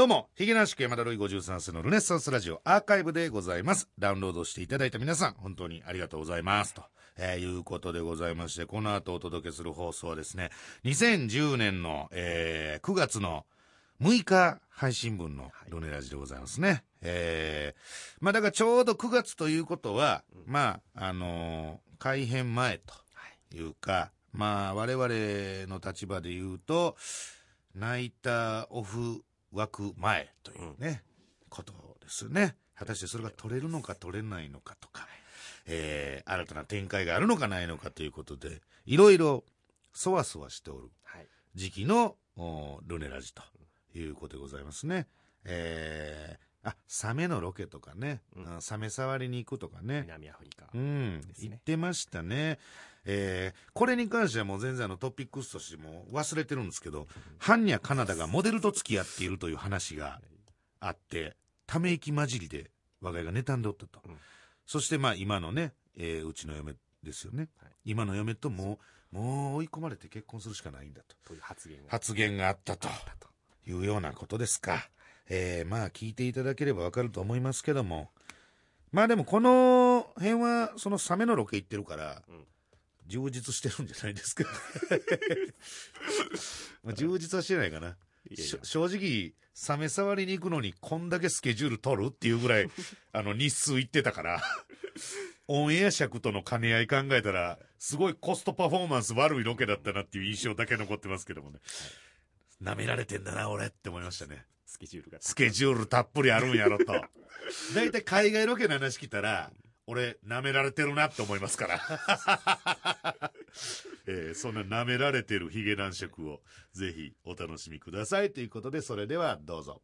どうも、ヒゲ男子山田ルイ53世のルネッサンスラジオアーカイブでございます。ダウンロードしていただいた皆さん、本当にありがとうございます。と、えーいうことでございまして、この後お届けする放送はですね、2010年の、えー9月の6日配信分のルネラジでございますね。えーまあだからちょうど9月ということは、まあ、あのー改編前というか、まあ我々の立場で言うと、ナイターオフ枠前というね、ことですね。果たしてそれが取れるのか取れないのかとか、えー新たな展開があるのかないのかということで、いろいろそわそわしておるはい。時期のおルネラジということでございますね。えーあ、サメのロケとかね、うんあサメ触りに行くとかね、南アフリカ。うん、ですね言ってましたね。えーこれに関してはもう全然あのトピックスとしても忘れてるんですけど、ハンニャカナダがモデルと付き合っているという話があって、ため息混じりで我が家が妬んでおったと。うんそしてまあ今のね、えーうちの嫁ですよね。はい今の嫁ともう、もう追い込まれて結婚するしかないんだと。という発言が。発言があったと。いうようなことですか。えーまあ聞いていただければわかると思いますけども。まあでもこの辺はそのサメのロケ行ってるから、うん充実してるんじゃないですか。まあ充実はしてないかな。いやいや正直、サメ触りに行くのにこんだけスケジュール取るっていうぐらい、あの日数行ってたから、オンエア尺との兼ね合い考えたら、すごいコストパフォーマンス悪いロケだったなっていう印象だけ残ってますけどもね。舐められてんだな、俺って思いましたね。スケジュールが。スケジュールたっぷりあるんやろと。だいたい海外ロケの話来たら、俺、舐められてるなって思いますから。えーそんな舐められてるヒゲ男爵をぜひお楽しみくださいということで、それではどうぞ。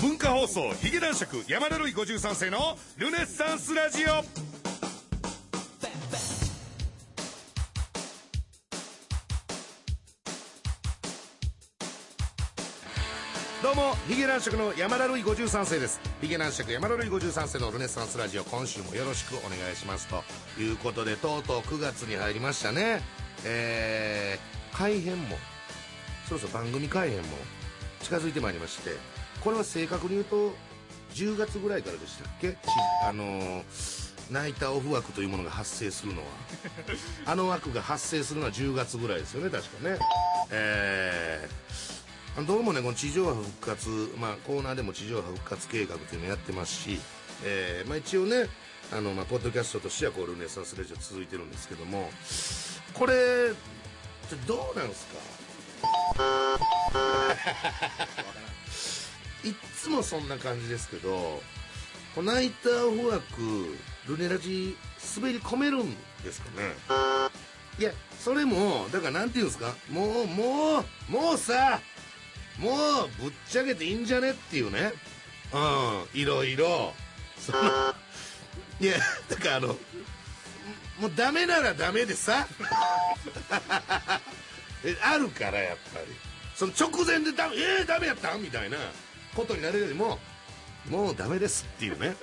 文化放送ヒゲ男爵山田るい53世のルネッサンスラジオどうもヒゲ男爵の山田るい53世です。ヒゲ男爵山田るい53世のルネッサンスラジオ今週もよろしくお願いしますと。いうことでとうとう9月に入りましたね。えー、改編もそろそろ番組改編も近づいてまいりましてこれは正確に言うと10月ぐらいからでしたっけ？ちあのーナイターオフ枠というものが発生するのは。あの枠が発生するのは10月ぐらいですよね確かね。えーどうもねこの地上波復活、まあ、コーナーでも地上波復活計画というのをやってますし、えーまあ、一応ねあの、まあ、ポッドキャストとしてはこうルネサンスレジオ続いてるんですけどもこれどうなんですか？いつもそんな感じですけどこのナイターオフ枠ルネラジ滑り込めるんですかね？いやそれもだからなんていうんですか？もうもうもうさもうぶっちゃけていいんじゃね？っていうね。うん。いろいろ。そ のいやだからあのもうダメならダメでさ。あるからやっぱり。その直前でダメえー、ダメやったみたいな。ことになるよりももうダメですっていうね。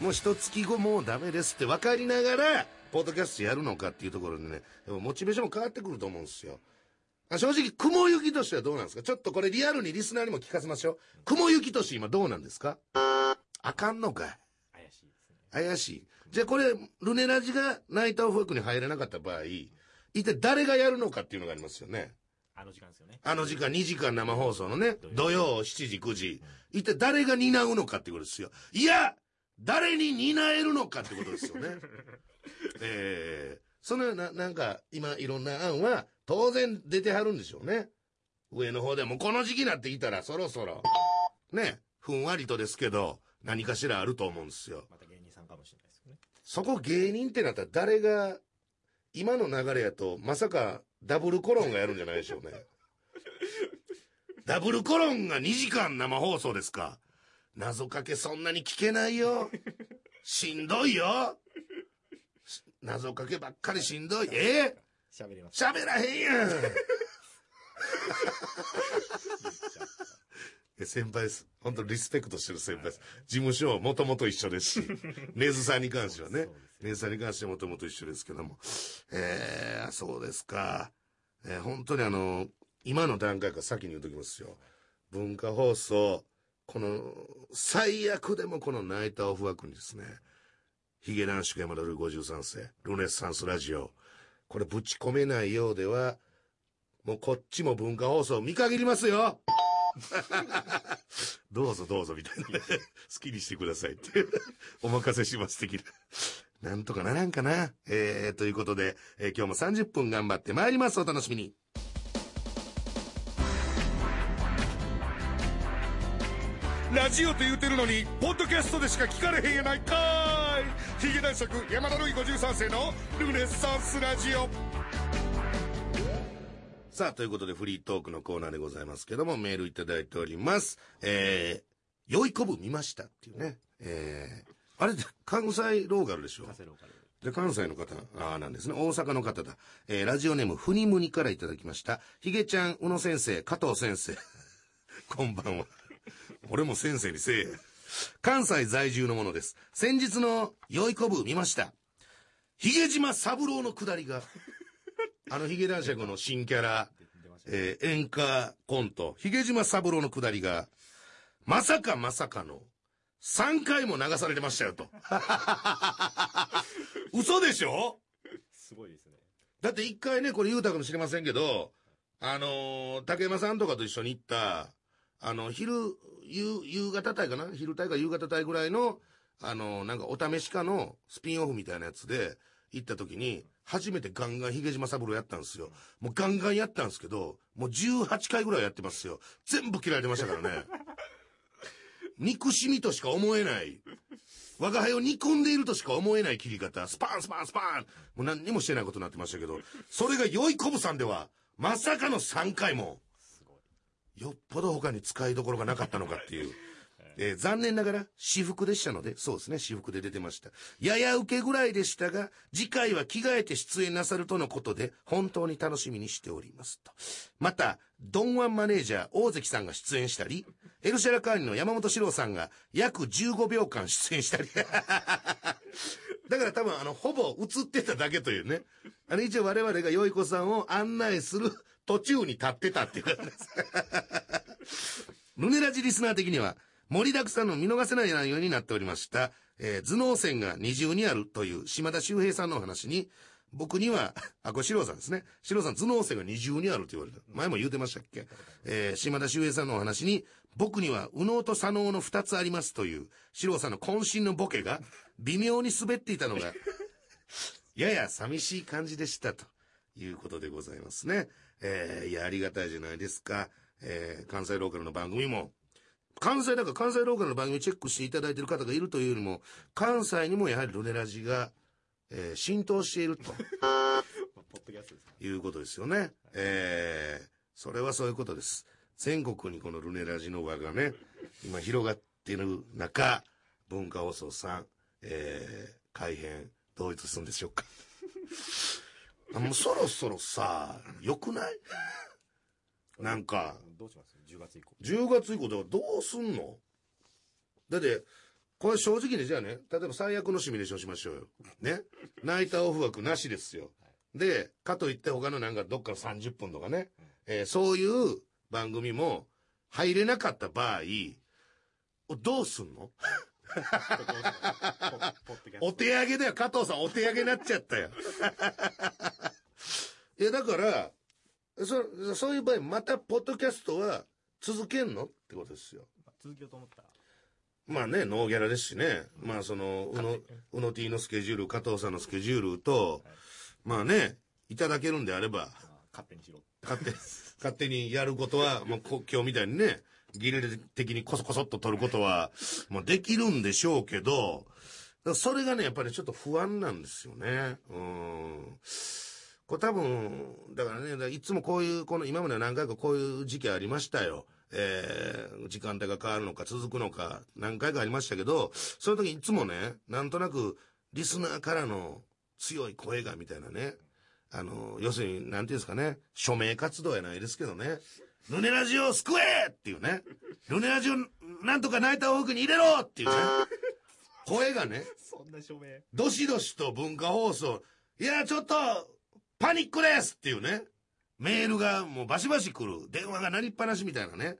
もう一月後もうダメですって分かりながらポッドキャストやるのかっていうところでね。でもモチベーションも変わってくると思うんですよ。あ正直雲行きとしてはどうなんですか？ちょっとこれリアルにリスナーにも聞かせましょう。雲行きとして今どうなんですか？あかんのかい。怪しいですね。怪しい。じゃあこれルネラジがナイターオフ枠に入れなかった場合一体誰がやるのかっていうのがありますよね。あの時間ですよね。あの時間2時間生放送のね土曜。7時9時。一体誰が担うのかってことですよ。いや誰に担えるのかってことですよね。ええそのようななんか今いろんな案は当然出てはるんでしょうね。上の方でもこの時期になってきたらそろそろねふんわりとですけど何かしらあると思うんですよ。また芸人さんかもしれないですよね。そこ芸人ってなったら誰が今の流れやとまさかダブルコロンがやるんじゃないでしょうね。ダブルコロンが2時間生放送ですか。謎かけそんなに聞けないよ。しんどいよ。し謎かけばっかりしんどい。え？喋れます。ー、喋らへんやん。え先輩です。本当リスペクトしてる先輩です。事務所もともと一緒ですし 根津さんに関してはね。根津さんに関してはもともと一緒ですけども。えー、そうですか。えー本当にあの今の段階から先に言うときますよ。文化放送、この、最悪でもこのナイターオフ枠にですね、ヒゲ男子山田ルイ53世、ルネッサンスラジオ、これぶち込めないようでは、もうこっちも文化放送見限りますよ どうぞどうぞみたいなね。好きにしてくださいって。お任せします的な。なんとかならんかな。えー、ということで、えー今日も30分頑張ってまいります。お楽しみに。ラジオと言うてるのに、ポッドキャストでしか聞かれへんやないかい。ヒゲ男爵山田るい53世のルネッサンスラジオ。さあ、ということでフリートークのコーナーでございますけども、メールいただいております。えー、良い子部見ましたっていうね。えー、あれ関西ローカルでしょ。で、関西の方、ああ、なんですね。大阪の方だ。えー、ラジオネーム、ふにむにからいただきました。ひげちゃん、宇野先生、加藤先生。こんばんは。俺も先生にせえや。関西在住のものです。先日の良い子部見ました。ひげ島三郎のくだりが、あのひげ男爵の新キャラ。えー演歌コント、ひげ島三郎のくだりが、まさかまさかの、3回も流されてましたよと。嘘でしょ？すごいですね。だって一回ね、これ言うたかもしれませんけど、あのー竹山さんとかと一緒に行った、あの、昼、夕、夕方帯かな？昼帯か夕方帯ぐらいの、あのなんかお試しかのスピンオフみたいなやつで行った時に、初めてガンガンヒゲ島三郎やったんですよ。もうガンガンやったんですけど、もう18回ぐらいやってますよ。全部切られてましたからね。憎しみとしか思えない。我が輩を煮込んでいるとしか思えない切り方。スパンスパンスパンもう何にもしてないことになってましたけど、それが良いこぶさんでは、まさかの3回も、よっぽど他に使いどころがなかったのかっていう。えー残念ながら私服でしたので、そうですね、私服で出てました。やや受けぐらいでしたが、次回は着替えて出演なさるとのことで、本当に楽しみにしておりますと。また、ドンワンマネージャー大関さんが出演したり、エルシャラカーニの山本史郎さんが約15秒間出演したり。だから多分あの、ほぼ映ってただけというね。あの、一応我々がよい子さんを案内する途中に立ってたっていう感じです。ルネラジリスナー的には、盛りだくさんの見逃せない内容になっておりました、えー頭脳線が二重にあるという島田秀平さんのお話に、僕には、あ、これ、四郎さんですね。四郎さん、頭脳線が二重にあると言われた。前も言うてましたっけ？えー島田秀平さんのお話に、僕には、右脳と左脳の二つありますという、四郎さんの渾身のボケが、微妙に滑っていたのが、やや寂しい感じでしたということでございますね。えーいや、ありがたいじゃないですか。えー関西ローカルの番組も、関西、だから関西ローカルの番組チェックしていただいている方がいるというよりも、関西にもやはりルネラジが、えー浸透しているとまあ ポッドキャストですかいうことですよね。えーそれはそういうことです。全国にこのルネラジの輪がね、今広がっている中、文化放送さん、えー改編、どういつするんでしょうか。あもうそろそろさ、良くない？なんか、どうします ?10 月以降。10月以降ではどうすんの？だって、これ正直にじゃあね、例えば最悪のシミュレーションしましょうよ。ね？ナイターオフ枠なしですよ。で、かといって他のなんかどっかの30分とかね、えーそういう番組も入れなかった場合、どうすんの？お手上げだよ、加藤さんお手上げになっちゃったよ。いや、だから、そ、そういう場合、また、ポッドキャストは続けんのってことですよ。まあ続けようと思ったら、まあね、ノーギャラですしね。まあその、うの、うの T のスケジュール、加藤さんのスケジュールと、まあね、いただけるんであれば、まあ、勝手にしろ。勝手、勝手にやることは、もうこ今日みたいにね、ギリレ的にコソコソっと取ることは、もうできるんでしょうけど、それがね、やっぱりちょっと不安なんですよね。うん。これ多分、だからね、いつもこういう、この今まで何回かこういう時期ありましたよ。えー、時間帯が変わるのか続くのか何回かありましたけど、その時いつもね、なんとなくリスナーからの強い声がみたいなね、あの、要するに、なんていうんですかね、署名活動やないですけどね、ルネラジオを救えっていうね、ルネラジオなんとかナイターオークに入れろっていうね、声がね、そんな署名。どしどしと文化放送、いや、ちょっと、パニックですっていうね、メールがもうバシバシ来る、電話が鳴りっぱなしみたいなね、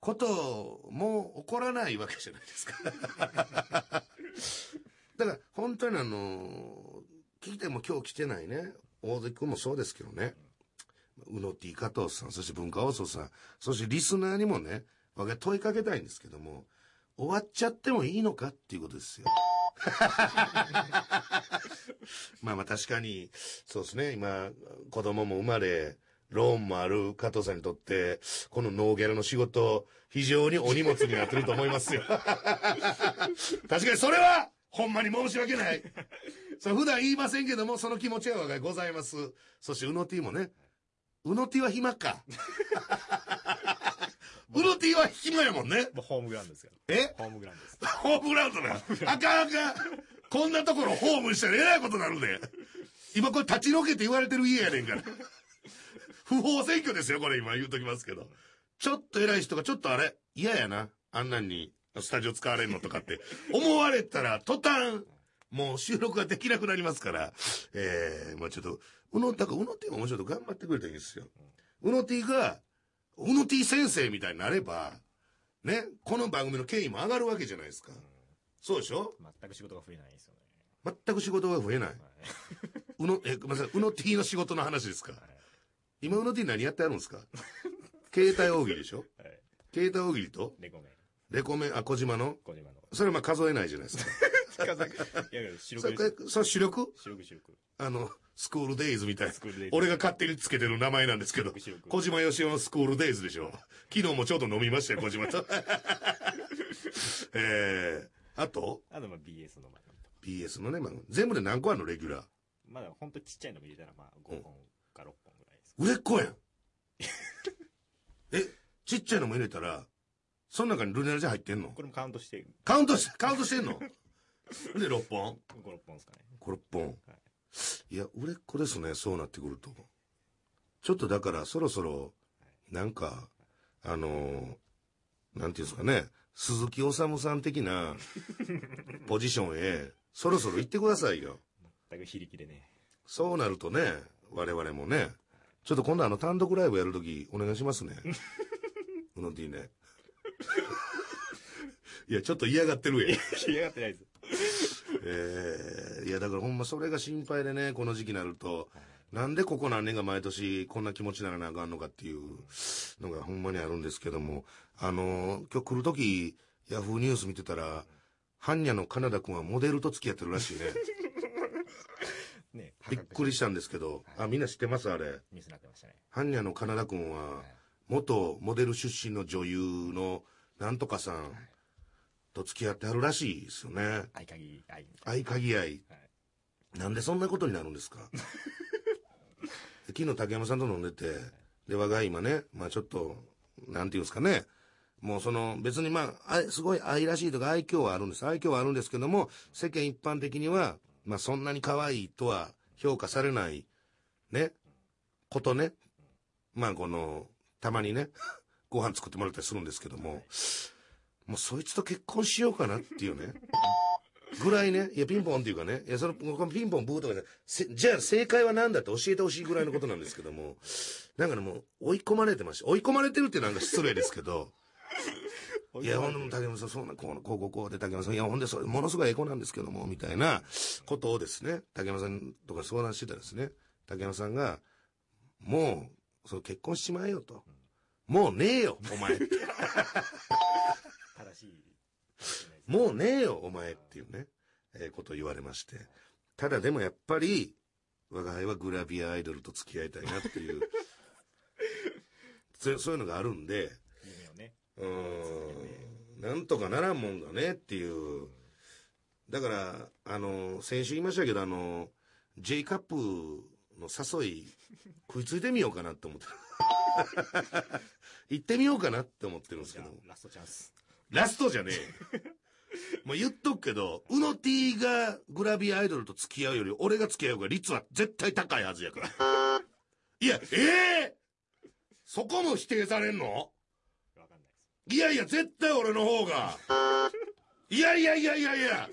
ことも起こらないわけじゃないですか。だから本当にあの、聞いても今日来てないね、大関君もそうですけどね、うの T 加藤さん、そして文化放送さん、そしてリスナーにもね、我が問いかけたいんですけども、終わっちゃってもいいのかっていうことですよ。まあまあ確かに、そうですね、今、子供も生まれ、ローンもある加藤さんにとって、このノーギャラの仕事、非常にお荷物になってると思いますよ。確かにそれは、ほんまに申し訳ない。そう普段言いませんけども、その気持ちは我がございます。そして、うの T もね、うの T は暇か。うの T は暇やもんね。ホームグラウンドですよ。え？ホームグラウンドです。ホームグラウンドな。あかんあかん。こんなところホームにしたらえらいことになるで。今これ立ち退けって言われてる家やねんから。不法占拠ですよ、これ今言うときますけど。ちょっと偉い人がちょっとあれ、嫌やな。あんなんにスタジオ使われんのとかって 思われたら途端、もう収録ができなくなりますから、えー、まあちょっと、うの、だからうの T ももうちょっと頑張ってくれたらいいですよ。うの T が、うの T 先生みたいになれば、ね、この番組の権威も上がるわけじゃないですか。そうでしょ？全く仕事が増えないですよね。全く仕事が増えない。はうの、え、ごめんなさい、うの T の仕事の話ですか？今うの T 何やってあるんですか？携帯大喜利でしょ？い。はい。携帯大喜利と、レコメン。レコメン、あ、小島の？小島の。それはまあ数えないじゃないですか。いやいや、主そ力それ主力主力主力。あの、スクールデイズみたいなスクールデイ。ズ俺が勝手につけてる名前なんですけど小島よしおのスクールデイズでしょ。昨日もちょうど飲みましたよ、小島と。えー、あと、あとまあ BS の番組とか。BS のね、まあ、全部で何個あるの、レギュラー？まだほんとちっちゃいのも入れたらまあ5本か6本ぐらいです。売れっ子やん。え、ちっちゃいのも入れたら、その中にルネラジ入ってんの？これもカウントして、カウントして、カウントしてんの？で、6本？5、6本ですかね。?5、6本。いや、売れっ子ですね、そうなってくると。ちょっとだから、そろそろ、なんか、あのーなんていうんですかね、鈴木治さん的な、ポジションへ、そろそろ行ってくださいよ。全く非力でね。そうなるとね、我々もね、ちょっと今度あの単独ライブやるときお願いしますね。うの T ね。いや、ちょっと嫌がってるやん。嫌がってないです。えーいや、だからほんまそれが心配でね、この時期になると、なんでここ何年が毎年こんな気持ちにならなあかんのかっていうのがほんまにあるんですけども、あのー今日来るとき、ヤフーニュース見てたら、般若のカナダ君はモデルと付き合ってるらしいね。ね。びっくりしたんですけど、あ、みんな知ってます？あれ。ニュースになってましたね。般若のカナダ君は、元モデル出身の女優のなんとかさんと付き合ってはるらしいですよね。合鍵、合合鍵合い。はいなんでそんなことになるんですか？昨日竹山さんと飲んでて、で、我が今ね、まあちょっと、なんていうんですかね、もうその別にまあ、あすごい愛らしいとか愛嬌はあるんです。愛嬌はあるんですけども、世間一般的には、まあそんなに可愛いとは評価されない、ね、ことね。まあこの、たまにね、ご飯作ってもらったりするんですけども、もうそいつと結婚しようかなっていうね。ぐらいね、いや、ピンポンっていうかね、いや、その、このピンポンブーとかじゃせじゃあ正解は何だって教えてほしいぐらいのことなんですけども、なんかね、もう追い込まれてました。追い込まれてるってなんか失礼ですけど、いや、ほんで、竹山さん、そんな、こう、こう、こう、で、竹山さん、いや、ほんで、それ、ものすごいエコなんですけども、みたいなことをですね、竹山さんとか相談してたらですね、竹山さんが、もう、その結婚しちまえよと。もうねえよ、お前。もうねえよ、お前っていうね、えーことを言われまして。ただでもやっぱり、我が輩はグラビアアイドルと付き合いたいなっていう、そうそういうのがあるんで、夢をね。うーん、なんとかならんもんがねっていう。だから、あの、先週言いましたけど、あの、J カップの誘い、食いついてみようかなって思ってる。行ってみようかなって思ってるんですけどラストチャンス。ラストじゃねえ。もう言っとくけど、うの T がグラビアアイドルと付き合うより、俺が付き合う方が率は絶対高いはずやから。いや、ええそこも否定されんの？いやいや、絶対俺の方が。いやいやいやいやいや。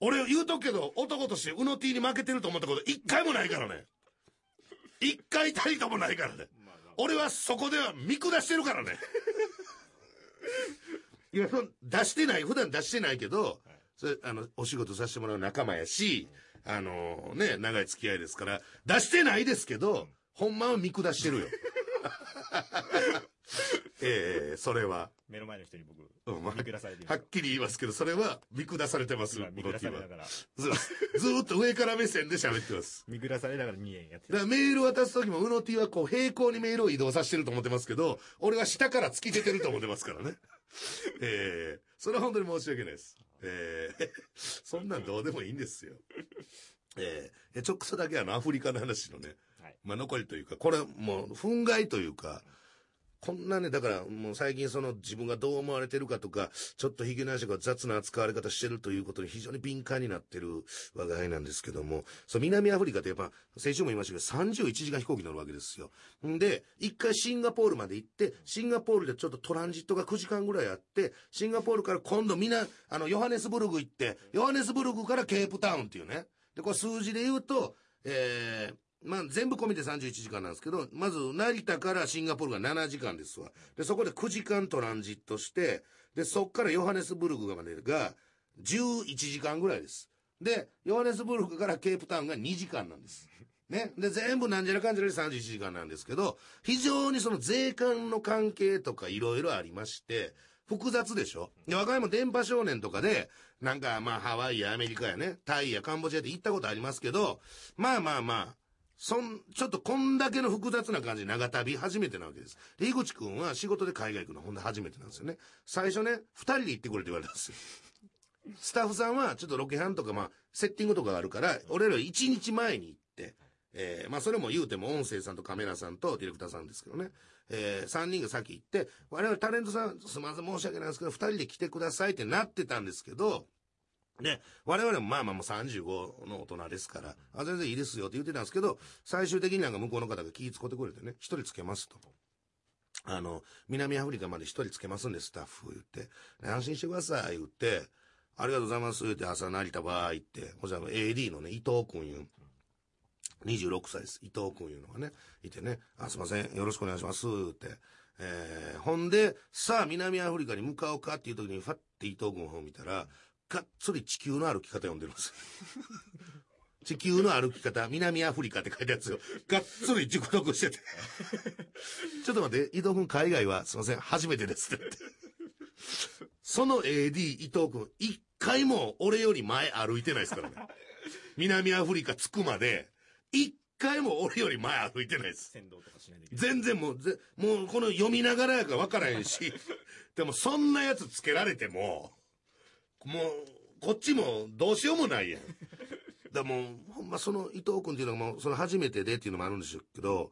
俺言うとくけど、男としてうの T に負けてると思ったこと一回もないからね。一回たりともないからね。俺はそこでは見下してるからね。いや、そ出してない、普段出してないけど、それ、あの、お仕事させてもらう仲間やし、あのね、長い付き合いですから、出してないですけど、ほんまは見下してるよ。ええそれは。目の前の人に僕、うんまあ見下されてるはっきり言いますけど、それは見下されてます。今見下されながら、ずずーっと上から目線で喋ってます。見下されながら2円やってる。だからメール渡すときも、うの T はこう平行にメールを移動させてると思ってますけど、俺は下から突き出てると思ってますからね。ええそれは本当に申し訳ないです。ええそんなんどうでもいいんですよ。ええちょっとだけあのアフリカの話のね、はい。まあ残りというか、これもう憤慨というか、こんなね、だからもう最近その自分がどう思われてるかとか、ちょっとヒゲ男爵が雑な扱われ方してるということに非常に敏感になってる我が輩なんですけども、そう南アフリカってやっぱ、先週も言いましたけど、31時間飛行機乗るわけですよ。んで、一回シンガポールまで行って、シンガポールでちょっとトランジットが9時間ぐらいあって、シンガポールから今度みな、あの、ヨハネスブルグ行って、ヨハネスブルグからケープタウンっていうね。で、これ数字で言うと、えー、まあ、全部込みで31時間なんですけど、まず、成田からシンガポールが7時間ですわ。で、そこで9時間トランジットして、で、そっからヨハネスブルグまでが11時間ぐらいです。で、ヨハネスブルグからケープタウンが2時間なんです。ね。で、全部なんじゃらかんじゃらで31時間なんですけど、非常にその税関の関係とかいろいろありまして、複雑でしょで、若いも電波少年とかで、なんかまあハワイやアメリカやね、タイやカンボジアで行ったことありますけど、まあまあまあ、そん、ちょっとこんだけの複雑な感じ長旅初めてなわけです。で、井口くんは仕事で海外行くのほんで初めてなんですよね。最初ね、二人で行ってくれって言われたんですよ。スタッフさんはちょっとロケハンとかまあ、セッティングとかがあるから、俺ら一日前に行って、えーまあそれも言うても音声さんとカメラさんとディレクターさんですけどね。えー、三人が先行って、我々タレントさん、すみません申し訳ないんですけど、二人で来てくださいってなってたんですけど、で、我々もまあまあもう35の大人ですから、あ、全然いいですよって言ってたんですけど、最終的になんか向こうの方が気使ってくれてね、一人つけますと。あの、南アフリカまで一人つけますんで、スタッフ言って、安心してください、言って、ありがとうございます、言って朝成田バー行って、ほじゃ AD のね、伊藤君いう、26歳です。伊藤君いうのがね、いてね、あ、すいません、よろしくお願いします、って。えー、ほんで、さあ南アフリカに向かおうかっていう時に、ファッて伊藤君の方を見たら、がっつり地球の歩き方読んでるんです。地球の歩き方、南アフリカって書いたやつを、がっつり熟読してて。ちょっと待って、伊藤君海外はすいません、初めてですって言って。その AD 伊藤君、一回も俺より前歩いてないですからね。南アフリカ着くまで、一回も俺より前歩いてないです。全然もう、ぜもうこの読みながらやから分からへんし、でもそんなやつつけられても、もう、こっちもどうしようもないやん。だもう、ほんまその伊藤君っていうのがもう、その初めてでっていうのもあるんでしょうけど、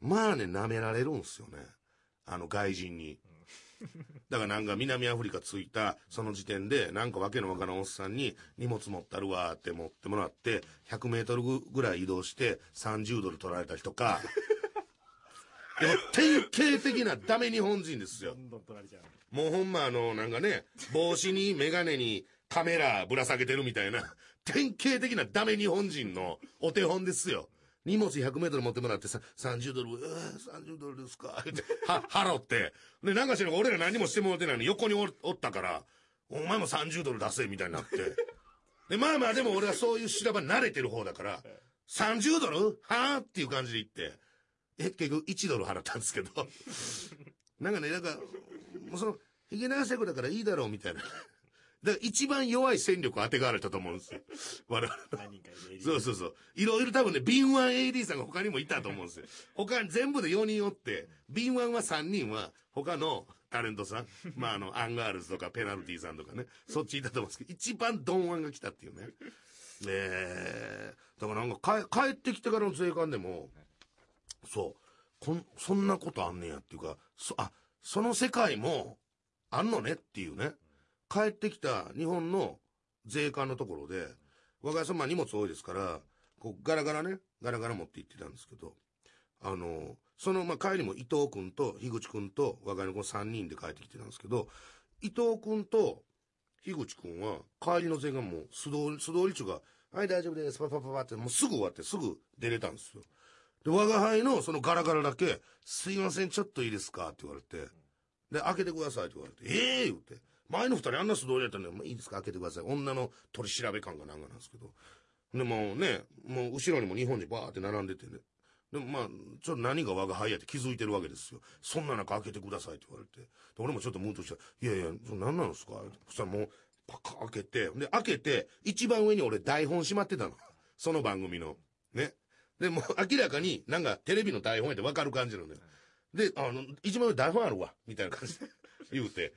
まあね、舐められるんすよね。あの外人に。だからなんか南アフリカ着いたその時点でなんかわけのわからんおっさんに荷物持ったるわーって持ってもらって100メートルぐらい移動して30ドル取られた人か。でも典型的なダメ日本人ですよど。んどん取られちゃう。もうほんまあの、なんかね、帽子にメガネにカメラぶら下げてるみたいな、典型的なダメ日本人のお手本ですよ。荷物100メートル持ってもらってさ、30ドル、えー、30ドルですかって、は、払って。で、なんかしら俺ら何もしてもらってないのに横におったから、お前も30ドル出せ、みたいになって。で、まあまあでも俺はそういう修羅場慣れてる方だから、30ドル？はぁっていう感じで言って、え、結局1ドル払ったんですけど。なんかね、なんか、もうその、ヒゲ男爵だからいいだろうみたいな。だから一番弱い戦力当てがわれたと思うんですよ。我々。何人かいるそうそうそう。いろいろ多分ね、敏腕 AD さんが他にもいたと思うんですよ。他に全部で4人おって、敏腕は3人は他のタレントさん、まああの、アンガールズとかペナルティさんとかね、そっちいたと思うんですけど、一番鈍腕が来たっていうね。えー、だからなんか帰帰ってきてからの税関でも、そう、こん、そんなことあんねやっていうか、そ、あ、その世界もあんのねっていうね。帰ってきた日本の税関のところで、若いさん、まあ荷物多いですから、こうガラガラね、ガラガラ持って行ってたんですけど、あの、その、まあ、帰りも伊藤君と樋口君と若いの子3人で帰ってきてたんですけど、伊藤君と樋口君は帰りの税関もう素通り、素通り中が、はい大丈夫です、パパパパってもうすぐ終わってすぐ出れたんですよ。で、我が輩のそのガラガラだけ、すいません、ちょっといいですか？って言われて、で、開けてくださいって言われて、ええー、言って。前の二人あんな素通りやったんで、まあ、いいですか？開けてください。女の取り調べ感がなんかなんですけど。で、もうね、もう後ろにも日本人バーって並んでてね。でもまあ、ちょっと何が我が輩やって気づいてるわけですよ。そんな中開けてくださいって言われて。で俺もちょっとムーとして、いやいや、それ何なんですか？そしたらもう、パカ開けて、で、開けて、一番上に俺台本しまってたの。その番組の。ね。で、もう 明らかになんかテレビの台本やってわかる感じなんだよ。で、あの、一番上台本あるわ、みたいな感じで 言うて。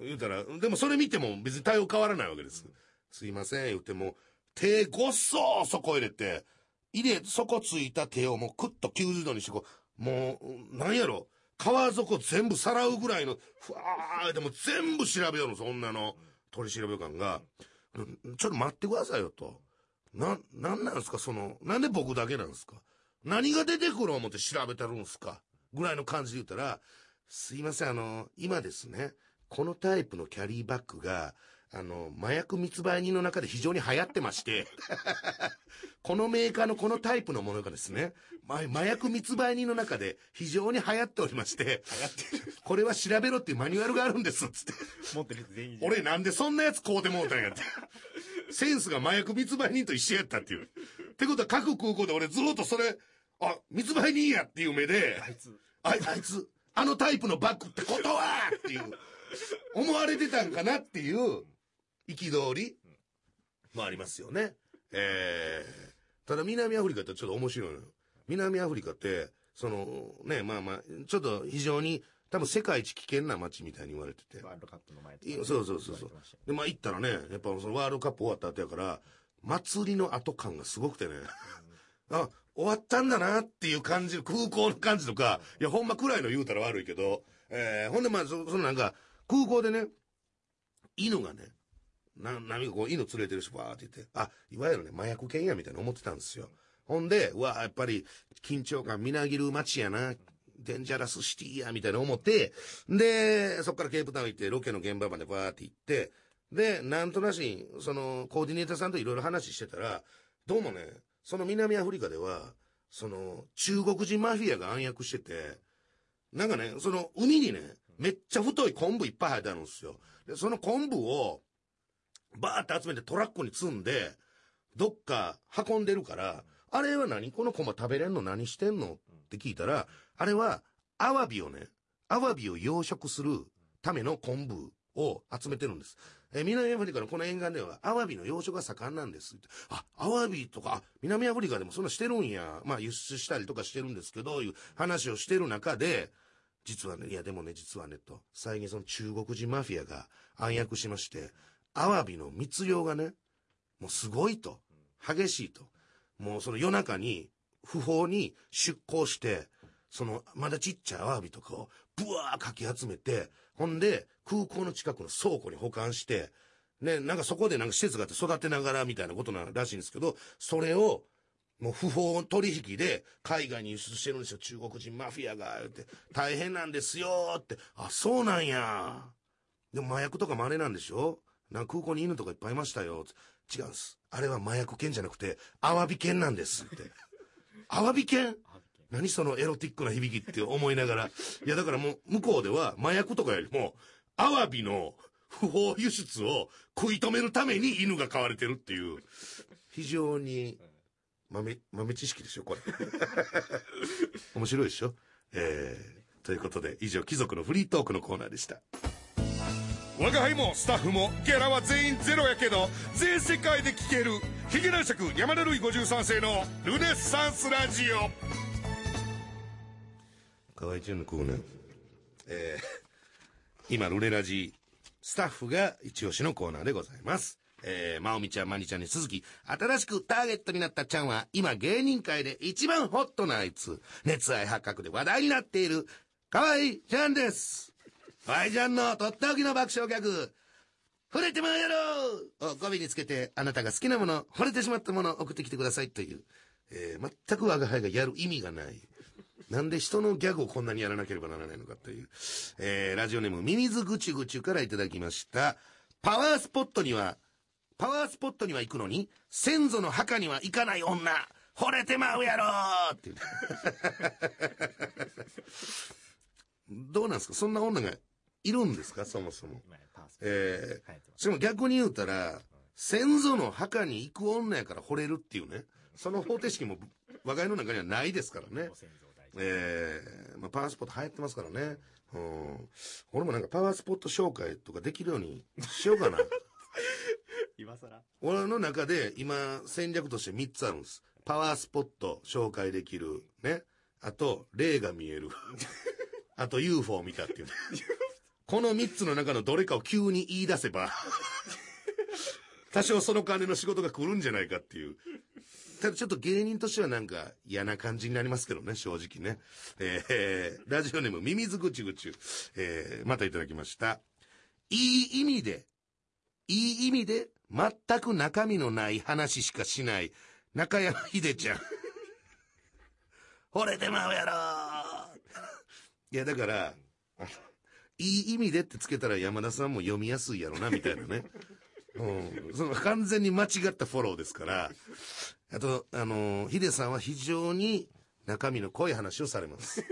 言うたら、でもそれ見ても別に対応変わらないわけです。すいません、言っても、手ごっそーそこ入れて、入れ、底ついた手をもうクッと90度にしてこう、もう、なんやろ、川底全部さらうぐらいの、ふわーでも全部調べようの、そんなの、取り調べ官が、ちょっと待ってくださいよと。な、なんなんですか？その、なんで僕だけなんですか？何が出てくる思って調べてるんですか？ぐらいの感じで言ったら、すいません、あの、今ですね、このタイプのキャリーバッグが、あの、麻薬密売人の中で非常に流行ってまして、このメーカーのこのタイプのものがですね、麻薬密売人の中で非常に流行っておりまして、流行ってる。これは調べろっていうマニュアルがあるんです、つって。持ってる全員俺なんでそんなやつ買うてもうたんやって。センスが麻薬密売人と一緒やったっていう。ってことは各空港で俺ずっとそれ、あ、密売人やっていう目で、あいつ。ああいつ、あのタイプのバッグってことはっていう、思われてたんかなっていう憤りもありますよね。えー、ただ南アフリカってちょっと面白いのよ。南アフリカって、その、ね、まあまあ、ちょっと非常に、多分世界一危険な街みたいに言われてて。ワールドカップの前とか、そうそうそうそう。で、まあ行ったらね、やっぱそのワールドカップ終わった後やから、祭りの後感がすごくてね。あ、終わったんだなっていう感じ、空港の感じとか、いや、ほんま暗いの言うたら悪いけど、えー、ほんでまあ、そそのなんか、空港でね、犬がね、な、何かこう犬連れてる人バーって言って、あ、いわゆるね、麻薬犬やみたいな思ってたんですよ。ほんで、うわ、やっぱり緊張感みなぎる街やな、デンジャラスシティや、みたいな思って、で、そっからケープタウン行って、ロケの現場までバーって行って、で、なんとなし、その、コーディネーターさんといろいろ話してたら、どうもね、その南アフリカでは、その、中国人マフィアが暗躍してて、なんかね、その海にね、めっちゃ太い昆布いっぱい生えてあるんですよ。で、その昆布を、バーって集めてトラックに積んで、どっか運んでるから、あれは何？このコマ食べれんの何してんの？って聞いたら、あれは、アワビをね、アワビを養殖するための昆布を集めてるんです。え南アフリカのこの沿岸では、アワビの養殖が盛んなんです。あ、アワビとか、南アフリカでもそんなしてるんや。まあ輸出したりとかしてるんですけど、いう話をしてる中で、実はね、いやでもね、実はね、と、最近その中国人マフィアが暗躍しまして、アワビの密漁がね、もうすごいと。激しいと。もうその夜中に、不法に出港して、その、まだちっちゃいアワビとかを、ブワーかき集めて、ほんで、空港の近くの倉庫に保管して、ね、なんかそこでなんか施設があって育てながらみたいなことならしいんですけど、それを、もう不法取引で海外に輸出してるんですよ。中国人マフィアが、って。大変なんですよって。あ、そうなんや。でも麻薬とかもあれなんでしょ？なんか空港に犬とかいっぱいいましたよ。違うんです。あれは麻薬犬じゃなくて、アワビ犬なんですって。アワビ犬？何そのエロティックな響きって思いながら。いやだからもう向こうでは麻薬とかよりも、アワビの不法輸出を食い止めるために犬が飼われてるっていう、非常に豆、豆知識でしょ、これ。面白いでしょ？えー、ということで、以上、貴族のフリートークのコーナーでした。我が輩もスタッフもギャラは全員ゼロやけど全世界で聴けるヒゲ男爵山田るい53世のルネッサンスラジオ河合純のコーナーえー、今ルネラジスタッフが一押しのコーナーでございますえー、まおみちゃん、まにちゃんに続き、新しくターゲットになったちゃんは、今芸人界で一番ホットなあいつ、熱愛発覚で話題になっている、河合ちゃんです。ワイジャンのとっておきの爆笑ギャグ。惚れてまうやろを語尾につけて、あなたが好きなもの、惚れてしまったものを送ってきてくださいという、えー、全く我が輩がやる意味がない。なんで人のギャグをこんなにやらなければならないのかという、えー、ラジオネームミミズぐちゅぐちゅからいただきました。パワースポットには、パワースポットには行くのに、先祖の墓には行かない女。惚れてまうやろって言う どうなんですか？そんな女がいるんですか？そもそも。えー、しかも逆に言うたら、先祖の墓に行く女やから惚れるっていうね。その方程式も我が家の中にはないですからねえー、まあ、パワースポット流行ってますからね。うん。俺もなんかパワースポット紹介とかできるようにしようかな。今更俺の中で今戦略として3つあるんです。パワースポット紹介できる。ね。あと、霊が見える。あと UFO を見たっていうね。この3つの中のどれかを急に言い出せば、多少その金の仕事が来るんじゃないかっていう。ただちょっと芸人としてはなんか嫌な感じになりますけどね、正直ね。えー、ラジオネームミミズぐちぐちゅ、えー、またいただきました。いい意味で、いい意味で、全く中身のない話しかしない、中山秀ちゃん。惚れてまうやろいや、だから、いい意味でってつけたら山田さんも読みやすいやろな、みたいなね。うん。その完全に間違ったフォローですから。あと、あの、ヒデさんは非常に中身の濃い話をされます。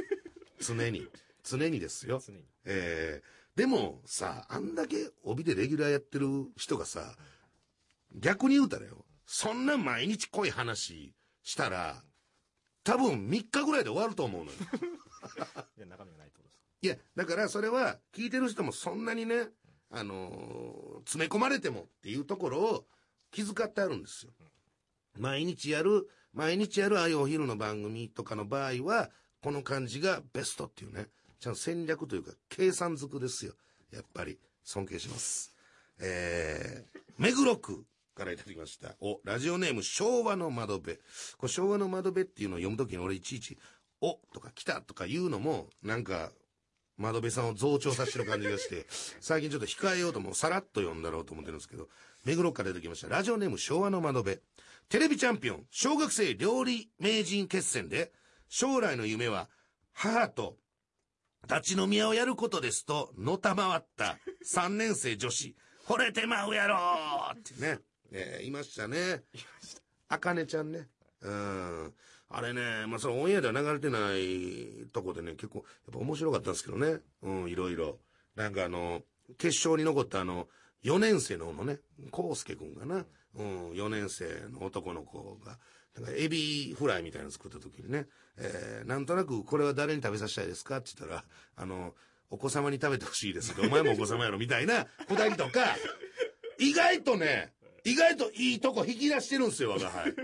常に。常にですよ。常にえー、でもさ、あんだけ帯でレギュラーやってる人がさ、逆に言うたらよ、そんな毎日濃い話したら、多分3日ぐらいで終わると思うのよ。いや中身がないってことですかいや、だからそれは聞いてる人もそんなにね、あの詰め込まれてもっていうところを気遣ってあるんですよ。毎日やる、毎日やるああいうお昼の番組とかの場合は、この感じがベストっていうね、ちゃんと戦略というか計算づくですよ。やっぱり尊敬します。えー、目黒区からいただきました。お、ラジオネーム昭和の窓辺。これ昭和の窓辺っていうのを読むときに俺いちいち、おとか来たとか言うのも、なんか、窓辺さんを増長させてる感じがして、最近ちょっと控えようともさらっと読んだろうと思ってるんですけど、目黒から出てきました。ラジオネーム昭和の窓辺。テレビチャンピオン、小学生料理名人決戦で、将来の夢は、母と立ち飲み屋をやることですと、のたまわった3年生女子、惚れてまうやろってね、えーいましたね。あかねちゃんね。うん。あれね、まあ、そのオンエアでは流れてないとこでね、結構、やっぱ面白かったんですけどね。うん、いろいろ。なんかあの、決勝に残ったあの、4年生の方のね、コウスケくんかな。うん、4年生の男の子が、なんかエビフライみたいなの作った時にね、えー、なんとなくこれは誰に食べさせたいですかって言ったら、あの、お子様に食べてほしいですってお前もお子様やろみたいなくだりとか、意外とね、意外といいとこ引き出してるんですよ、我が輩。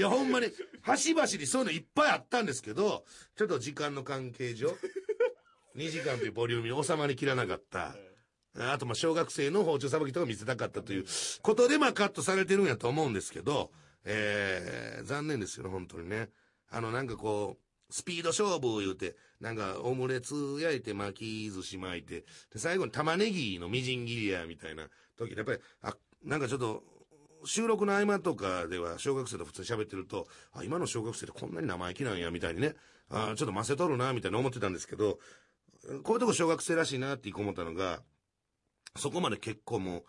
いや、ほんまに、端々にそういうのいっぱいあったんですけど、ちょっと時間の関係上、2時間というボリュームに収まりきらなかった。あと、ま、小学生の包丁さばきとか見せたかったということで、ま、カットされてるんやと思うんですけど、えー、残念ですよね、本当にね。あの、なんかこう、スピード勝負を言うて、なんかオムレツ焼いて巻き寿司巻いて、で、最後に玉ねぎのみじん切りや、みたいな時、やっぱり、あ、なんかちょっと、収録の合間とかでは小学生と普通に喋ってると、あ、今の小学生ってこんなに生意気なんや、みたいにね、あちょっとませとるな、みたいな思ってたんですけど、こういうとこ小学生らしいなって一個思ったのが、そこまで結構もう、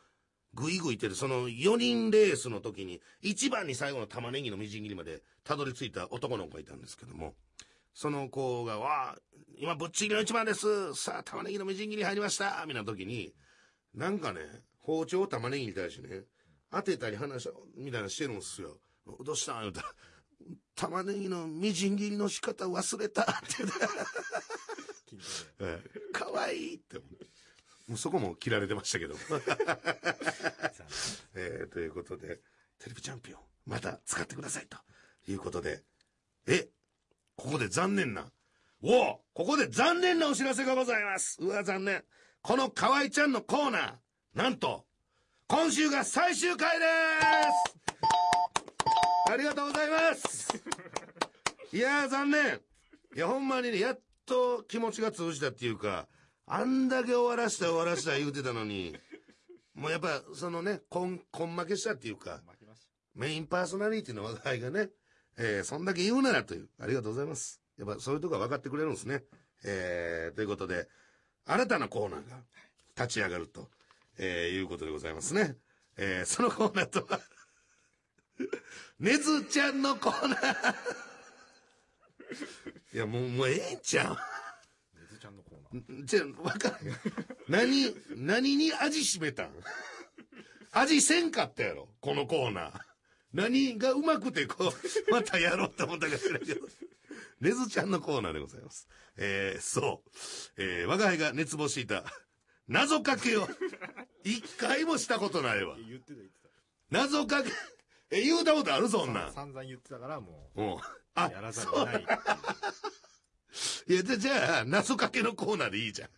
ぐいぐいってて、その4人レースの時に、一番に最後の玉ねぎのみじん切りまでたどり着いた男の子がいたんですけども、その子が、わあ、今ぶっちぎりの一番です。さあ、玉ねぎのみじん切り入りました。みたいな時に、なんかね、包丁玉ねぎに対してね、当てたり話した、みたいなのしてるんですよ。どうしたん？言うたら、玉ねぎのみじん切りの仕方忘れた って言って、緊張ええかわいいって思って。もうそこも切られてましたけど。えーということで、テレビチャンピオン、また使ってくださいということで、え、ここで残念な、おおここで残念なお知らせがございますうわ、残念。この河合ちゃんのコーナー、なんと、今週が最終回ですありがとうございますいやー、残念いや、ほんまにね、やっと気持ちが通じたっていうか、あんだけ終わらした終わらした言うてたのに、もうやっぱ、そのね、こん、こん負けしたっていうか、メインパーソナリティの話題がね、えー、そんだけ言うならという、ありがとうございます。やっぱそういうとこが分かってくれるんですね。えー、ということで、新たなコーナーが立ち上がると、えー、いうことでございますね。えー、そのコーナーとは、ねずちゃんのコーナー。いや、もう、もうええんちゃう。ねずちゃんのコーナー。じゃあ、わからん。何、何に味しめたん？味せんかったやろ？このコーナー。何がうまくて、こう、またやろうと思ったか知らんけど。ねずちゃんのコーナーでございます。えー、そう。えー、我が輩が熱望していた、謎かけを、一回もしたことないわえ。言ってた言って謎かけ、え、言うたことあるそんた。なん。散々言ってたからもうん。う、あやらざるを得ないいや、じゃ、じゃあ、謎かけのコーナーでいいじゃん。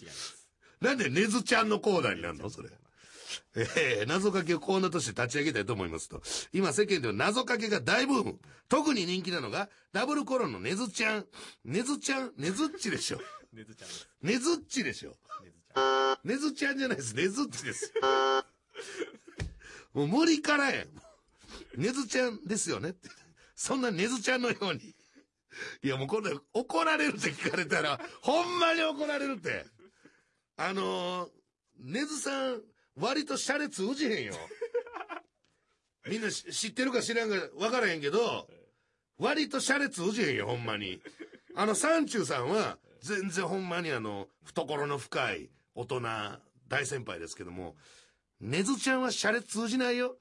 違います。なんでねずちゃんのコーナーになるのそれ。えー謎かけをコーナーとして立ち上げたいと思いますと、今世間では謎かけが大ブーム。特に人気なのが、ダブルコロンのねずちゃん。ねずちゃんねずっちでしょ。ねずちゃん。ねずっちでしょ。ね。ねずちゃんじゃないです。ねずっちです。もう無理からやん。ねずちゃんですよねって。そんなねずちゃんのように。いやもうこれ怒られるって聞かれたら、ほんまに怒られるって。あのー、ねずさん、割とシャレ通じへんよ。みんな知ってるか知らんか分からへんけど、割とシャレ通じへんよ、ほんまに。あの、三中さんは、全然ほんまにあの、懐の深い大人、大先輩ですけども、ねずちゃんはシャレ通じないよ。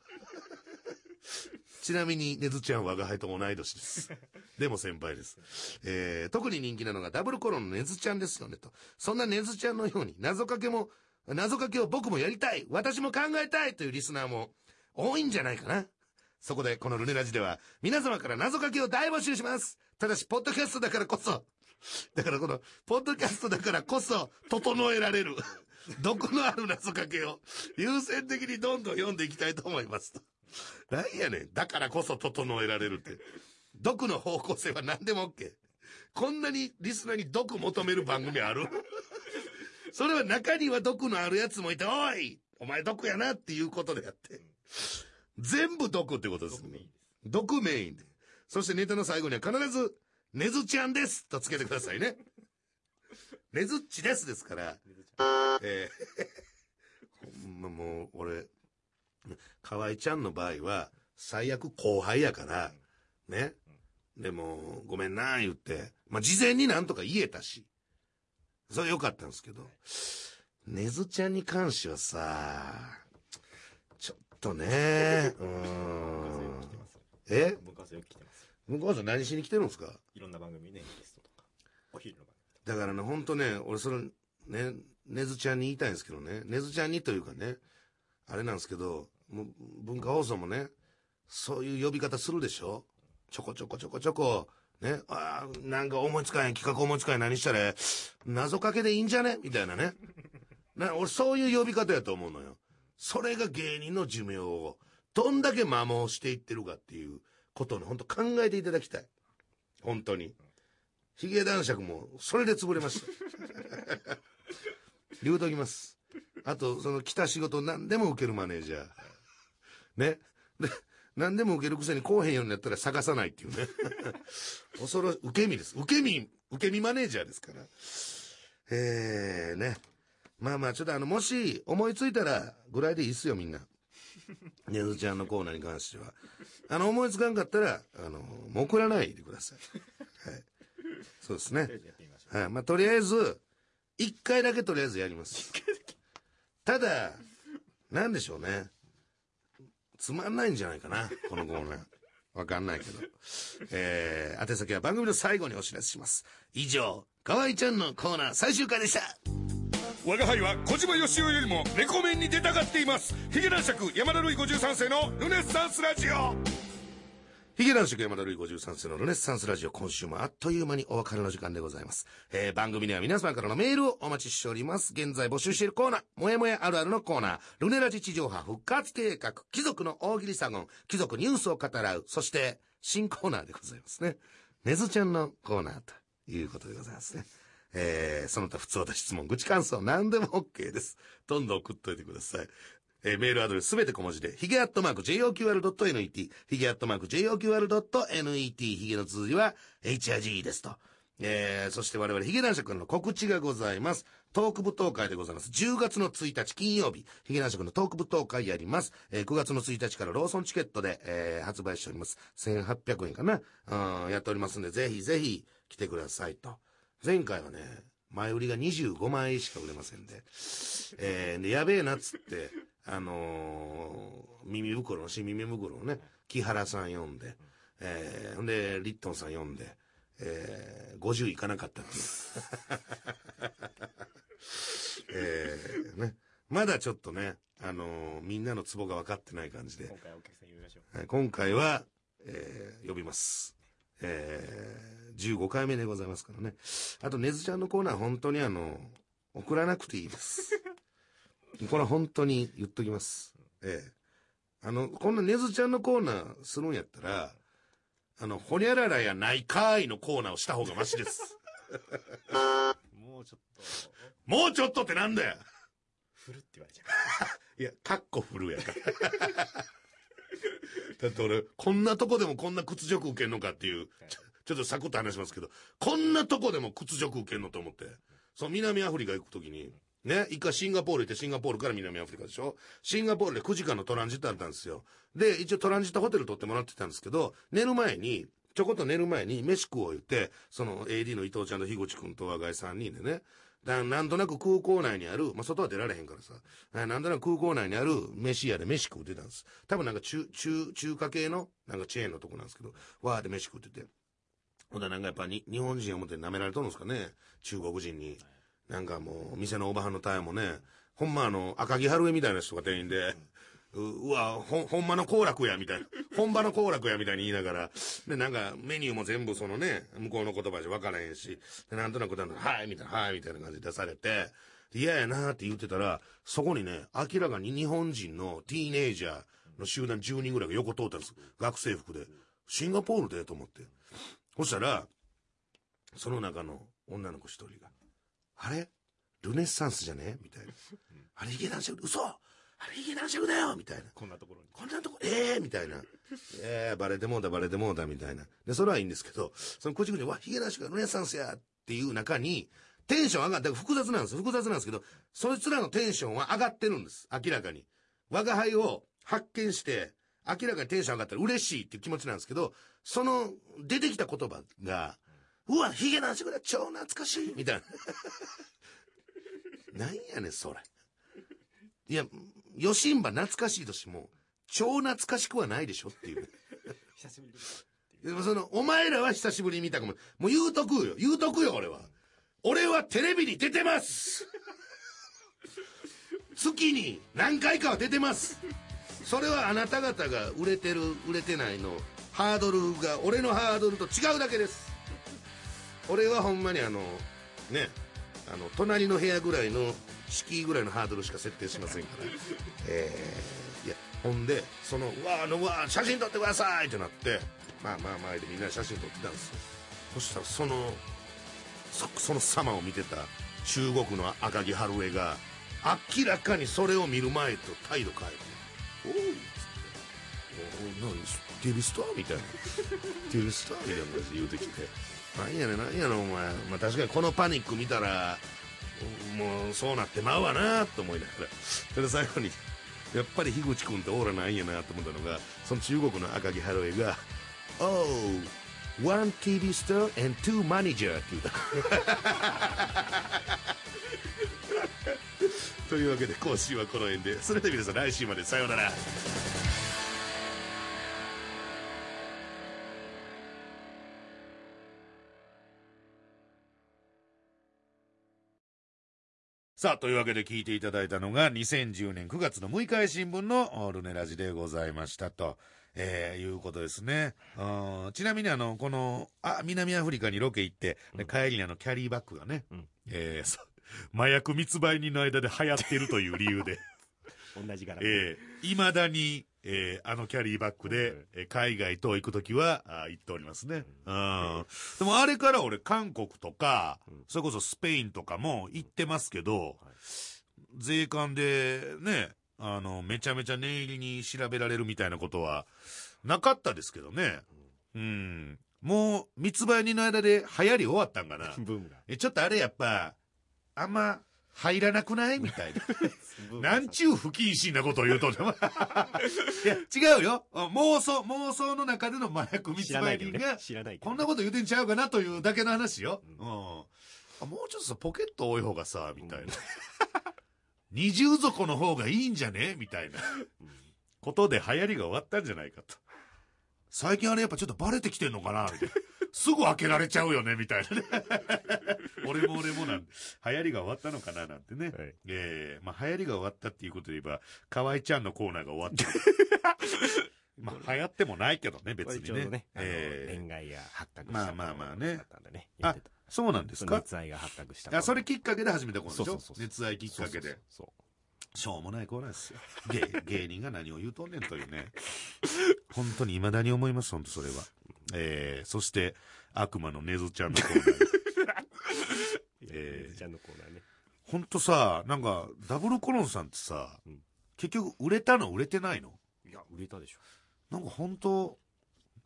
ちなみに、ねずちゃんは我が輩と同い年です。でも先輩です。えー、特に人気なのがダブルコロンのねずちゃんですよねと。そんなねずちゃんのように謎かけも、謎かけを僕もやりたい私も考えたいというリスナーも多いんじゃないかな。そこで、このルネラジでは、皆様から謎かけを大募集します。ただし、ポッドキャストだからこそ、だからこの、ポッドキャストだからこそ、整えられる、毒のある謎かけを、優先的にどんどん読んでいきたいと思いますと。なんやねん。だからこそ整えられるって。毒の方向性は何でも OK。こんなにリスナーに毒求める番組ある？それは中には毒のあるやつもいて、おいお前毒やなっていうことであって。全部毒ってことです毒メインです。毒メインで。そしてネタの最後には必ず、ねずちゃんですとつけてくださいね。ねずっちですですから。えーほんまもう、俺、河合ちゃんの場合は、最悪後輩やから、ね。でも、ごめんな、言って。まあ、事前になんとか言えたし。それ良かったんですけど。ねずちゃんに関してはさ、ちょっとね、うーん。え？向こうさん何しに来てるんですか？いろんな番組ね、ゲストとか。お昼の番だからね、ほんとね、俺それ、ね、ねずちゃんに言いたいんですけどね、ねずちゃんにというかね、あれなんですけど、もう文化放送もね、そういう呼び方するでしょ？ちょこちょこちょこちょこ、ね、ああ、なんか思いつかへん、企画思いつかへん、何したら、謎かけでいいんじゃね？みたいなね。な俺そういう呼び方やと思うのよ。それが芸人の寿命を、どんだけ摩耗していってるかっていうことをね、本当考えていただきたい。本当に。ヒゲ男爵も、それで潰れました。言うときます。あと、その来た仕事何でも受けるマネージャー。ね。で、何でも受けるくせに来おへんようになったら探さないっていうね。恐ろ、受け身です。受け身、受け身マネージャーですから。えー、ね。まあまあ、ちょっとあの、もし思いついたらぐらいでいいっすよ、みんな。ねずちゃんのコーナーに関しては。あの、思いつかんかったら、あの、もう送らないでください。はい。そうですね。はい。まあ、とりあえず、一回だけとりあえずやります。ただ、なんでしょうね。つまんないんじゃないかな、このコーナー。わかんないけど。えー、宛先は番組の最後にお知らせします。以上、河合ちゃんのコーナー最終回でした。我が輩は小島よしおよりもレコメンに出たがっています。ヒゲ男爵山田るい53世のルネッサンスラジオ。ヒゲ男爵山田るい53世のルネッサンスラジオ、今週もあっという間にお別れの時間でございます。えー、番組では皆様からのメールをお待ちしております。現在募集しているコーナー、もやもやあるあるのコーナー、ルネラジ地上波復活計画、貴族の大喜利サゴン、貴族ニュースを語らう、そして、新コーナーでございますね。ねずちゃんのコーナーということでございますね。えー、その他普通た質問、愚痴感想、何でも OK です。どんどん送っといてください。えーメールアドレスすべて小文字で、ヒゲアットマーク JOQR.net、ヒゲアットマーク JOQR.net、ヒゲの綴りは HRG ですと。えー、そして我々、ヒゲ男爵の告知がございます。トーク舞踏会でございます。10月の1日金曜日、ヒゲ男爵のトーク舞踏会やります。えー9月の1日からローソンチケットで、えー発売しております。1800円かな。うん、やっておりますんで、ぜひぜひ来てくださいと。前回はね、前売りが25万円しか売れませんで、えーで、やべえなっつって、あのー耳袋の、新耳袋をね、木原さん読んで、えーほんで、リットンさん読んで、えー、50いかなかったっていう。えー、ね。まだちょっとね、あのーみんなのツボが分かってない感じで今、回お客さん呼びましょう。はい今回は、えー呼びます。えー、15回目でございますからね。あと、ねずちゃんのコーナー、本当にあの、送らなくていいです。これは本当に言っときます。ええあの、こんなねずちゃんのコーナーするんやったら、あの、ほにゃららやないかーいのコーナーをした方がマシです。もうちょっと、もうちょっとってなんだよ振るって言われちゃ いや、カッコフルやから。だって俺、こんなとこでもこんな屈辱受けんのかっていう、ちょちょっとサクッと話しますけど、こんなとこでも屈辱受けんのと思って。そう、南アフリカ行くときに、ね、一回シンガポール行ってシンガポールから南アフリカでしょ？シンガポールで9時間のトランジットあったんですよ。で、一応トランジットホテル取ってもらってたんですけど、寝る前に、ちょこっと寝る前に飯食おう言って、その AD の伊藤ちゃんと樋口くんと若井3人でね、だなんとなく空港内にある、まあ、外は出られへんからさ、あなんとなく空港内にある飯屋で飯食うてたんです。多分なんか中、中、中華系の、なんかチェーンのとこなんですけど、わーって飯食ってて。ほんだらなんかやっぱに日本人思って舐められとるんですかね中国人に。なんかもう、店のおばはんのタイもね、ほんまあの、赤木春江みたいな人が店員で、うわ、ほん、ほんまの行楽や、みたいな。本場の行楽や、みたいに言いながら。で、なんか、メニューも全部そのね、向こうの言葉じゃ分からへんし、で、なんとなく、はい、みたいな、はい、みたいな感じで出されて、嫌やなって言ってたら、そこにね、明らかに日本人のティーネイジャーの集団10人ぐらいが横通ったんです。学生服で。シンガポールでと思って。そしたら、その中の女の子一人が、あれ？ルネッサンスじゃね？みたいな。あれヒゲ男爵、嘘あれヒゲ男爵だよみたいな。う。こんなところに。こんなとこ、ええみたいな。ええバレてもうた、バレてもうた、みたいな。で、それはいいんですけど、その口々に、わ、ヒゲ男爵がルネッサンスやっていう中に、テンション上がって、複雑なんです。複雑なんですけど、そいつらのテンションは上がってるんです。明らかに。我が輩を発見して、明らかにテンション上がったら嬉しいっていう気持ちなんですけど、その出てきた言葉が、うわ、ヒゲ男爵だ、超懐かしいみたいな。なんやねん、それ。いや、ヨシンバ懐かしいとしても、超懐かしくはないでしょっていう。久しぶり。でもその、お前らは久しぶりに見たかも。もう言うとくよ。言うとくよ、俺は。俺はテレビに出てます月に何回かは出てますそれはあなた方が売れてる、売れてないの、ハードルが、俺のハードルと違うだけです。俺はほんまにあの、ね、あの、隣の部屋ぐらいの、敷居ぐらいのハードルしか設定しませんから。えー、いや、ほんで、その、うわあの、わあ写真撮ってくださいってなって、まあまあ前でみんな写真撮ってたんですよ。そしたらその、その様を見てた中国の赤木春江が、明らかにそれを見る前と態度変えて、おうっつって、おお何、テレビスターみたいな。テレビスターみたいな感じで言うてきて、なんやねん、なんやねん、お前。まあ確かにこのパニック見たら、もうそうなってまうわなと思いながら。それで最後に、やっぱり樋口君ってオーラないんやなと思ったのが、その中国の赤木春江が、Oh, one TV star and two manager って言うた。というわけで今週はこの辺でそれでは皆さん来週までさようならさあ、というわけで聞いていただいたのが2010年9月の6日新聞のルネラジでございましたと。えー、いうことですね。うんちなみにあの、この、あ、南アフリカにロケ行って、で帰りにあの、キャリーバッグがね、うんえー麻薬密売人の間で流行ってるという理由で、同じ柄。えー、未だに、えーあのキャリーバッグで、えー海外と行くときは、あ行っておりますね。うん。でもあれから俺、韓国とか、それこそスペインとかも行ってますけど、税関でね、あの、めちゃめちゃ念入りに調べられるみたいなことは、なかったですけどね。うん。もう三つ葉にの間で流行り終わったんかな ブームが。えちょっとあれやっぱあんま入らなくない？みたいな なんちゅう不謹慎なことを言うとんねん いや違うよ妄想妄想の中での麻薬密売人が。知らないけど。こんなこと言うてんちゃうかなというだけの話よ。ううんもうちょっとさ、ポケット多い方がさ、みたいな。二重底の方がいいんじゃね？みたいなうんことで流行りが終わったんじゃないかと。最近あれやっぱちょっとバレてきてんのかな？みたいな。すぐ開けられちゃうよねみたいなね。俺も俺もなんで、流行りが終わったのかななんてね。はいええまあ流行りが終わったっていうことで言えば、河合ちゃんのコーナーが終わった。まあ流行ってもないけどね、別にね。ね、ええ恋愛が発覚まあまあまあねだったんだね。言ってたそうなんですか？熱愛が発覚した。あそれきっかけで始めたコーナーでしょ？そうそうそう熱愛きっかけで。そうしょうもないコーナーですよ。芸芸人が何を言うとんねんというね。本当に未だに思います、本当それは。えー、そして、悪魔のネズちゃんのコーナー。えーちゃんのコーナーね。本当さ、なんか、ダブルコロンさんってさ、うん結局売れたの売れてないの？いや、売れたでしょ。なんか本当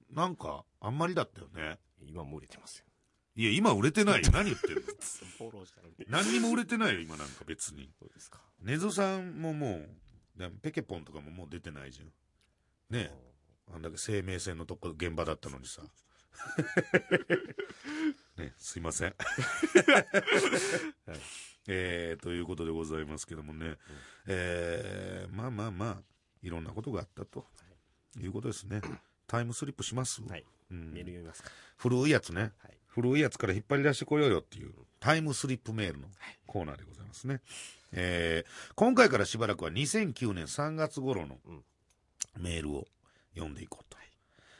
なんか、あんまりだったよね。今も売れてますよ。いや、今売れてないよ。何言ってんの？フォローしたのに。何にも売れてないよ、今なんか別に。そうですか。ネズさんももう、でペケポンとかももう出てないじゃん。ねえ。あんだけ生命線のとこ、現場だったのにさ。ね、すいません。えー、ということでございますけどもね。えー、まあまあまあ、いろんなことがあったと。いうことですね。タイムスリップします、はい。うんメール読みますか。古いやつね。はい。古いやつから引っ張り出してこようよっていうタイムスリップメールのコーナーでございますね。えー今回からしばらくは2009年3月頃のうんメールを読んでいこうと。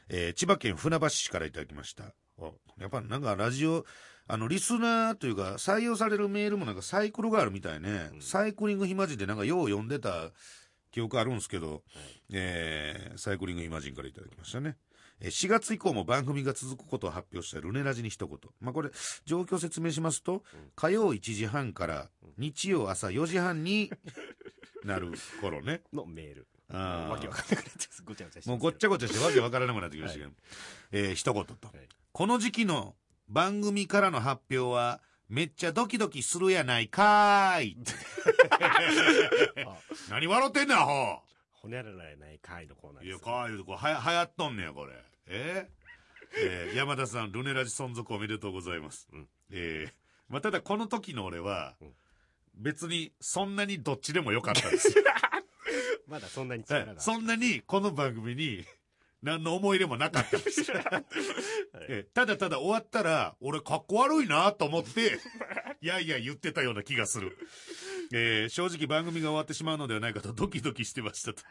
えー千葉県船橋市からいただきました。あやっぱなんかラジオ、あの、リスナーというか採用されるメールもなんかサイクルがあるみたいね。うんサイクリング暇人でなんかよう読んでた記憶あるんですけど、えーサイクリングイマジンからいただきましたね。えー4月以降も番組が続くことを発表したルネラジに一言。まあ、これ、状況説明しますと、火曜1時半から日曜朝4時半になる頃ね。のメール。わけわかんなくなっちゃう。ごちゃごちゃしてもうごっちゃごちゃしてわけわからなくなってきましたけど、えー一言と、はいこの時期の番組からの発表は、めっちゃドキドキするやないかーい。あ 何笑ってんねん、アホほにゃららない会のコーナーです。いや、かわいいとこ、はや、流行っとんねや、これ。ええー山田さん、ルネラジ存続おめでとうございます。うんえーまあ、ただこの時の俺は、うん別にそんなにどっちでもよかったんですよ。まだそんなにはい力が。そんなにこの番組に 何の思い入れもなかったんですただただ終わったら、俺かっこ悪いなと思って、いやいや言ってたような気がする。えー正直番組が終わってしまうのではないかとドキドキしてましたと。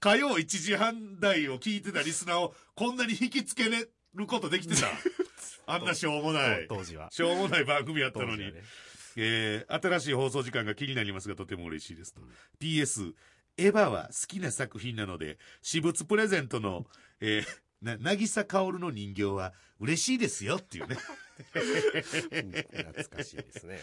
火曜1時半台を聞いてたリスナーをこんなに引きつけれることできてた。あんなしょうもない。当時は。しょうもない番組やったのに。ね。えー新しい放送時間が気になりますがとても嬉しいですと。PS、エヴァは好きな作品なので、私物プレゼントの、えーな、なぎさかおるの人形は嬉しいですよっていうね。懐かしいですね。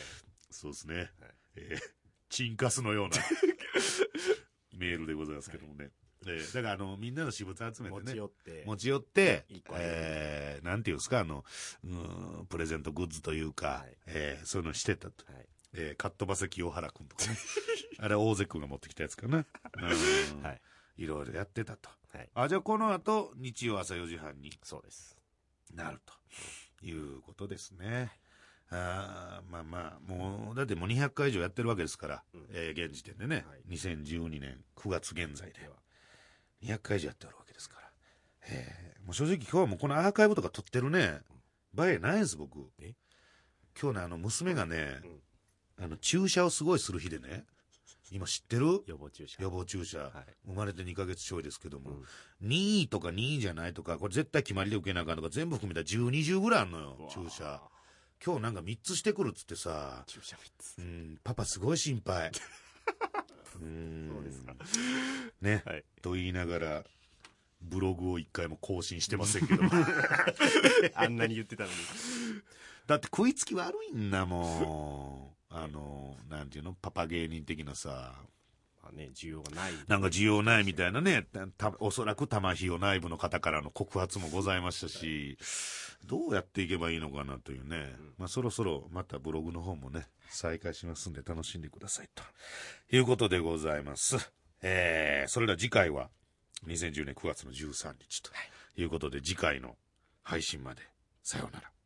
そうですね。えーチンカスのような メールでございますけどもね。えーだからあの、みんなの私物集めて持ね。ち寄って。持ち寄ってえー、なんていうんですか、あの、うん、プレゼントグッズというか、はいえーそういうのしてたと。はい。えー、かっ飛ばせ清原くんとかね。あれ、大瀬くんが持ってきたやつかな。うんはい。いろいろやってたと。はい。あ、じゃあこの後、日曜朝4時半にそうです。なるということですね。あーまあまあ、もう、だってもう200回以上やってるわけですから、うんえー現時点でね、はい2012年9月現在ででは。200回以上やってるわけですから。えーもう正直今日はもうこのアーカイブとか撮ってるね、場合ないんです、僕。え？今日ね、あの、娘がね、うんあの、注射をすごいする日でね、今知ってる？予防注射。予防注射、はい生まれて2ヶ月ちょいですけども、うん2位とか2位じゃないとか、これ絶対決まりで受けなあかんとか、全部含めたら10、20ぐらいあんのよ注射。今日なんか3つしてくるっつってさ、注射3つう。ん、パパすごい心配。う んそうですか。ね、はい。と言いながら、ブログを一回も更新してませんけども。あんなに言ってたのに。だって食いつき悪いんだもん。あの、なんていうの？パパ芸人的なさ。まあね、需要がない。なんか需要ないみたいなね、たたおそらく玉ひよ内部の方からの告発もございましたし、どうやっていけばいいのかなというね、まあそろそろまたブログの方もね、再開しますんで楽しんでくださいということでございます。えー、それでは次回は2010年9月の13日ということで次回の配信までさようなら。